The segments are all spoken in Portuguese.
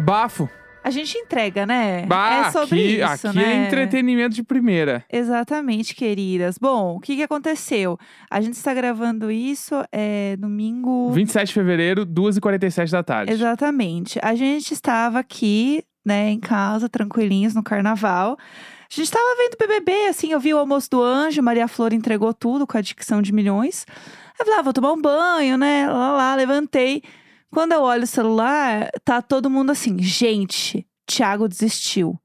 Bafo. A gente entrega, né? Bah, é sobre aqui, isso, aqui né? é entretenimento de primeira. Exatamente, queridas. Bom, o que, que aconteceu? A gente está gravando isso é domingo. 27 de fevereiro, 2h47 da tarde. Exatamente. A gente estava aqui, né, em casa, tranquilinhos no carnaval. A gente estava vendo BBB, assim, eu vi o almoço do anjo, Maria Flor entregou tudo com a dicção de milhões. Eu falei, ah, vou tomar um banho, né? Lá, lá, levantei. Quando eu olho o celular, tá todo mundo assim, gente, Thiago desistiu.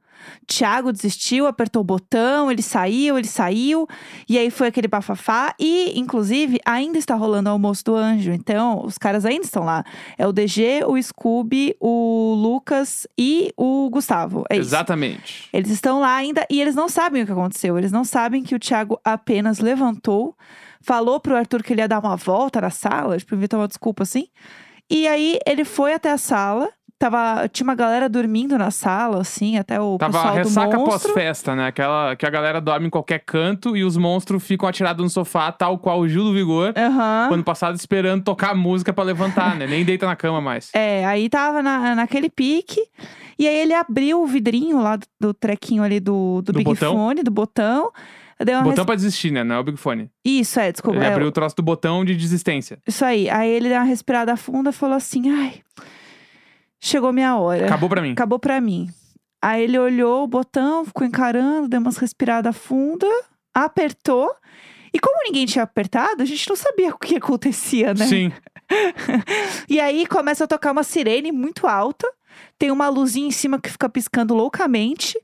Thiago desistiu, apertou o botão, ele saiu, ele saiu, e aí foi aquele bafafá. E, inclusive, ainda está rolando o almoço do anjo. Então, os caras ainda estão lá. É o DG, o Scooby, o Lucas e o Gustavo. É isso. Exatamente. Eles estão lá ainda e eles não sabem o que aconteceu. Eles não sabem que o Thiago apenas levantou, falou pro Arthur que ele ia dar uma volta na sala, tipo, inventou uma desculpa assim. E aí ele foi até a sala. Tava, tinha uma galera dormindo na sala, assim, até o Tava pessoal ressaca do monstro. pós-festa, né? Aquela que a galera dorme em qualquer canto e os monstros ficam atirados no sofá, tal qual o Gil do Vigor, Aham. ano passado esperando tocar a música pra levantar, né? Nem deita na cama mais. É, aí tava na, naquele pique. E aí ele abriu o vidrinho lá do, do trequinho ali do, do, Do Big botão? Fone, do botão. Deu Botão res- pra desistir, né? Não é o Big Fone. Isso, é, desculpa. Ele é, abriu o troço do botão de desistência. Isso aí. Aí ele deu uma respirada funda e falou assim: ai, chegou minha hora. Acabou pra mim. Acabou pra mim. Aí ele olhou o botão, ficou encarando, deu umas respiradas fundas, apertou. E como ninguém tinha apertado, a gente não sabia o que acontecia, né? Sim. E aí começa a tocar uma sirene muito alta, tem uma luzinha em cima que fica piscando loucamente,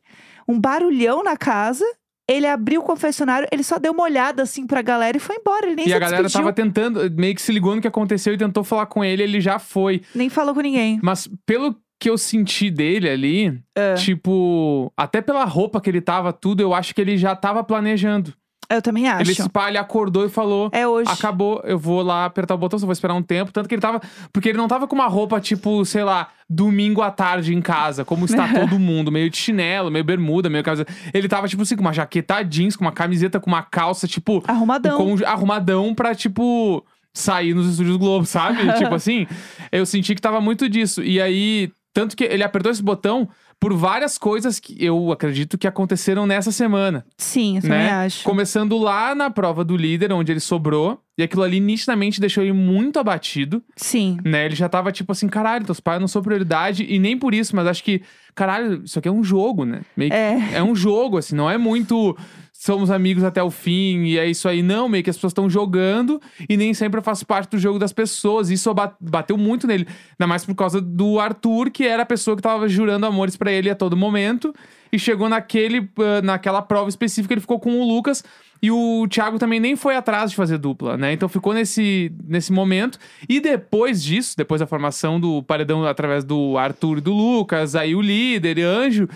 um barulhão na casa. Ele abriu o confessionário, ele só deu uma olhada assim pra galera e foi embora. Ele nem E se a galera despediu, tava tentando, meio que se ligou no que aconteceu e tentou falar com ele, ele já foi. nem falou com ninguém. Mas pelo que eu senti dele ali, É. tipo, até pela roupa que ele tava, tudo, eu acho que ele já tava planejando. Eu também acho. Ele, se pá, ele acordou e falou. É hoje. Acabou, eu vou lá apertar o botão, só vou esperar um tempo. Tanto que ele tava. Porque ele não tava com uma roupa, tipo, sei lá, domingo à tarde em casa, como está todo mundo, meio de chinelo, meio bermuda, meio camisa. Ele tava, tipo assim, com uma jaqueta jeans, com uma camiseta, com uma calça, tipo, Arrumadão. com- arrumadão pra, tipo, sair nos estúdios Globo, sabe? tipo assim, eu senti que tava muito disso. E aí, tanto que ele apertou esse botão por várias coisas que eu acredito que aconteceram nessa semana Sim, eu também né? acho. Começando lá na prova do líder, onde ele sobrou. E aquilo ali nitidamente deixou ele muito abatido, Sim. né? Ele já tava tipo assim, caralho, teus pais não são prioridade. E nem por isso, mas acho que, caralho, isso aqui é um jogo, né? Meio É. é um jogo, assim, não é muito somos amigos até o fim e é isso aí. Não, meio que as pessoas estão jogando e nem sempre eu faço parte do jogo das pessoas. Isso ba- bateu muito nele. Ainda mais por causa do Arthur, que era a pessoa que tava jurando amores pra ele a todo momento. E chegou naquele, ah, naquela prova específica, ele ficou com o Lucas. E o Thiago também nem foi atrás de fazer dupla, né? Então ficou nesse, nesse momento. E depois disso, depois da formação do paredão através do Arthur e do Lucas, aí o líder e Anjo,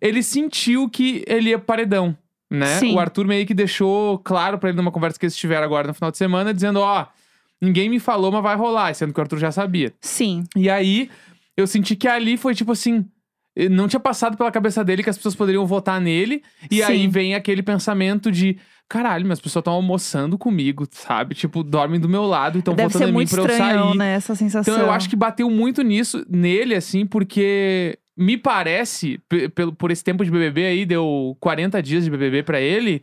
ele sentiu que ele ia pro paredão, né? Sim. O Arthur meio que deixou claro pra ele numa conversa que eles tiveram agora no final de semana, dizendo: Ó, ninguém me falou, mas vai rolar, sendo que o Arthur já sabia. Sim. E aí, eu senti que ali foi tipo assim. eh, Não tinha passado pela cabeça dele que as pessoas poderiam votar nele. E Sim. aí vem aquele pensamento de. Caralho, mas as pessoas estão almoçando comigo, sabe? Tipo, dormem do meu lado e estão votando em mim muito pra eu estranhão, sair. né? Essa sensação. Então eu acho que bateu muito nisso, nele, assim, porque me parece, pe- pelo, por esse tempo de BBB aí, deu 40 dias de BBB pra ele.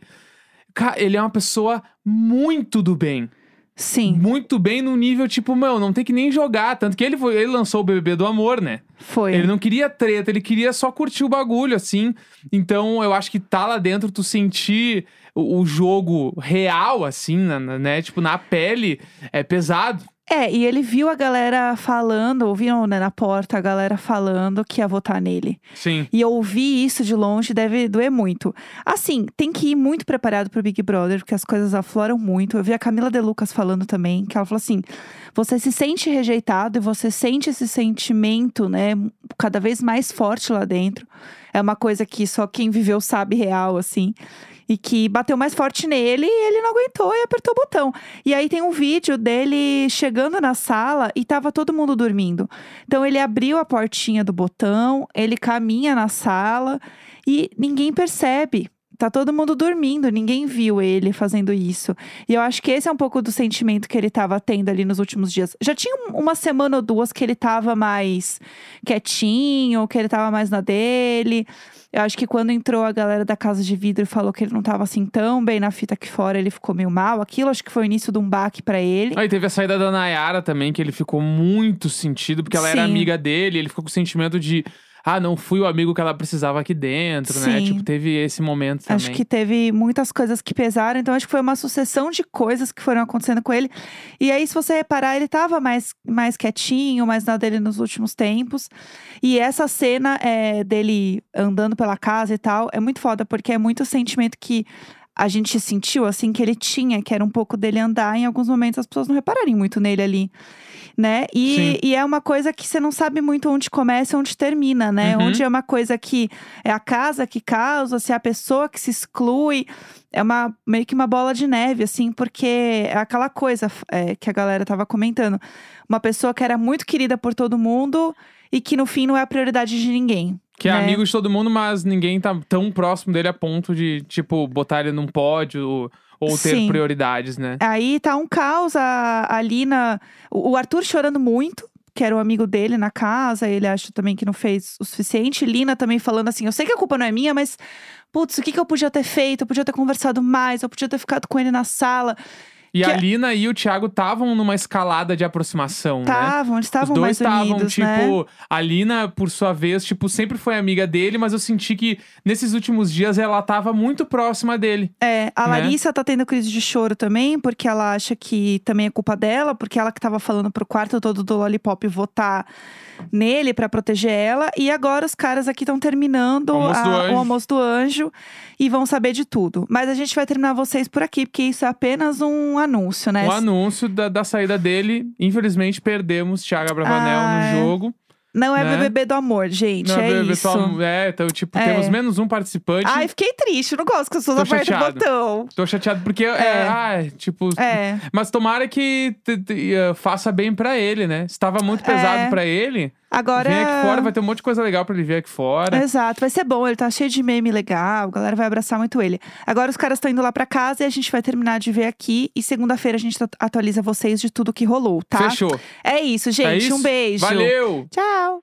Cara, ele é uma pessoa muito do bem. Sim, Muito bem no nível, tipo, meu, não tem que nem jogar. Tanto que ele, foi, ele lançou o BBB do amor, né? foi. Ele não queria treta, ele queria só curtir o bagulho, assim. Então, eu acho que tá lá dentro, tu sentir o, o jogo real, assim, né? Tipo, na pele, é pesado. É, e ele viu a galera falando, ouviram né, na porta a galera falando que ia votar nele. Sim. E ouvir isso de longe deve doer muito. Assim, tem que ir muito preparado pro Big Brother, porque as coisas afloram muito. Eu vi a Camila De Lucas falando também, que ela falou assim: você se sente rejeitado e você sente esse sentimento, né, cada vez mais forte lá dentro. É uma coisa que só quem viveu sabe real, assim. E que bateu mais forte nele e ele não aguentou e apertou o botão. E aí tem um vídeo dele chegando na sala e tava todo mundo dormindo. Então ele abriu a portinha do botão, ele caminha na sala e ninguém percebe. Tá todo mundo dormindo, ninguém viu ele fazendo isso. E eu acho que esse é um pouco do sentimento que ele tava tendo ali nos últimos dias. Já tinha um- uma semana ou duas que ele tava mais quietinho, que ele tava mais na dele. Eu acho que quando entrou a galera da casa de vidro e falou que ele não tava assim tão bem na fita aqui fora, ele ficou meio mal. Aquilo acho que foi o início de um baque pra ele. Aí teve a saída da Nayara também, que ele ficou muito sentido, porque ela era Sim. amiga dele, ele ficou com o sentimento de. Ah, não fui o amigo que ela precisava aqui dentro, né? Sim. Tipo, teve esse momento também. Acho que teve muitas coisas que pesaram, então acho que foi uma sucessão de coisas que foram acontecendo com ele. E aí, se você reparar, ele tava mais, mais quietinho, mais na dele nos últimos tempos. E essa cena é, dele andando pela casa e tal é muito foda, porque é muito o sentimento que a gente sentiu, assim, que ele tinha, que era um pouco dele andar. Em alguns momentos as pessoas não repararem muito nele ali. Né? E, e é uma coisa que você não sabe muito onde começa e onde termina, né? Uhum. Onde é uma coisa que é a casa que causa, se é a pessoa que se exclui. É uma meio que uma bola de neve, assim, porque é aquela coisa é, que a galera tava comentando. Uma pessoa que era muito querida por todo mundo e que no fim não é a prioridade de ninguém. Que é né? amigo de todo mundo, mas ninguém tá tão próximo dele a ponto de, tipo, botar ele num pódio ou, ter Sim. prioridades, né? Aí tá um caos, a, a Lina. O o Arthur chorando muito, que era o amigo dele na casa, ele acha também que não fez o suficiente. Lina também falando assim: eu sei que a culpa não é minha, mas. Putz, o que, que eu podia ter feito? Eu podia ter conversado mais, eu podia ter ficado com ele na sala. E Que a é- Lina e o Thiago estavam numa escalada de aproximação, né? Estavam, eles estavam mais estavam, unidos, tipo, né? a Lina, por sua vez, tipo, sempre foi amiga dele, mas eu senti que nesses últimos dias ela tava muito próxima dele. É, a né? Larissa tá tendo crise de choro também, porque ela acha que também é culpa dela, porque ela que tava falando pro quarto todo do Lollipop votar nele pra proteger ela. E agora os caras aqui estão terminando O almoço a- o almoço do anjo e vão saber de tudo. Mas a gente vai terminar vocês por aqui, porque isso é apenas um anúncio, né? O anúncio da, da saída dele, infelizmente perdemos Thiago Abravanel Ah, é. no jogo. Não é né? BBB do amor, gente. Não, é bebê, isso. só- é, então, tipo, É. temos menos um participante. Ai, fiquei triste. Não gosto que as pessoas apertem o botão. Tô chateado porque, é. É. ai, tipo. É. Mas tomara que te- te- eh, faça bem pra ele, né? Estava muito pesado É. pra ele. Agora. Vem aqui fora, vai ter um monte de coisa legal pra ele ver aqui fora. Exato, vai ser bom, ele tá cheio de meme legal, a galera vai abraçar muito ele. Agora os caras estão indo lá pra casa e a gente vai terminar de ver aqui. E segunda-feira a gente at- atualiza vocês de tudo que rolou, tá? Fechou. É isso, gente. é isso? Um beijo. Valeu! Tchau.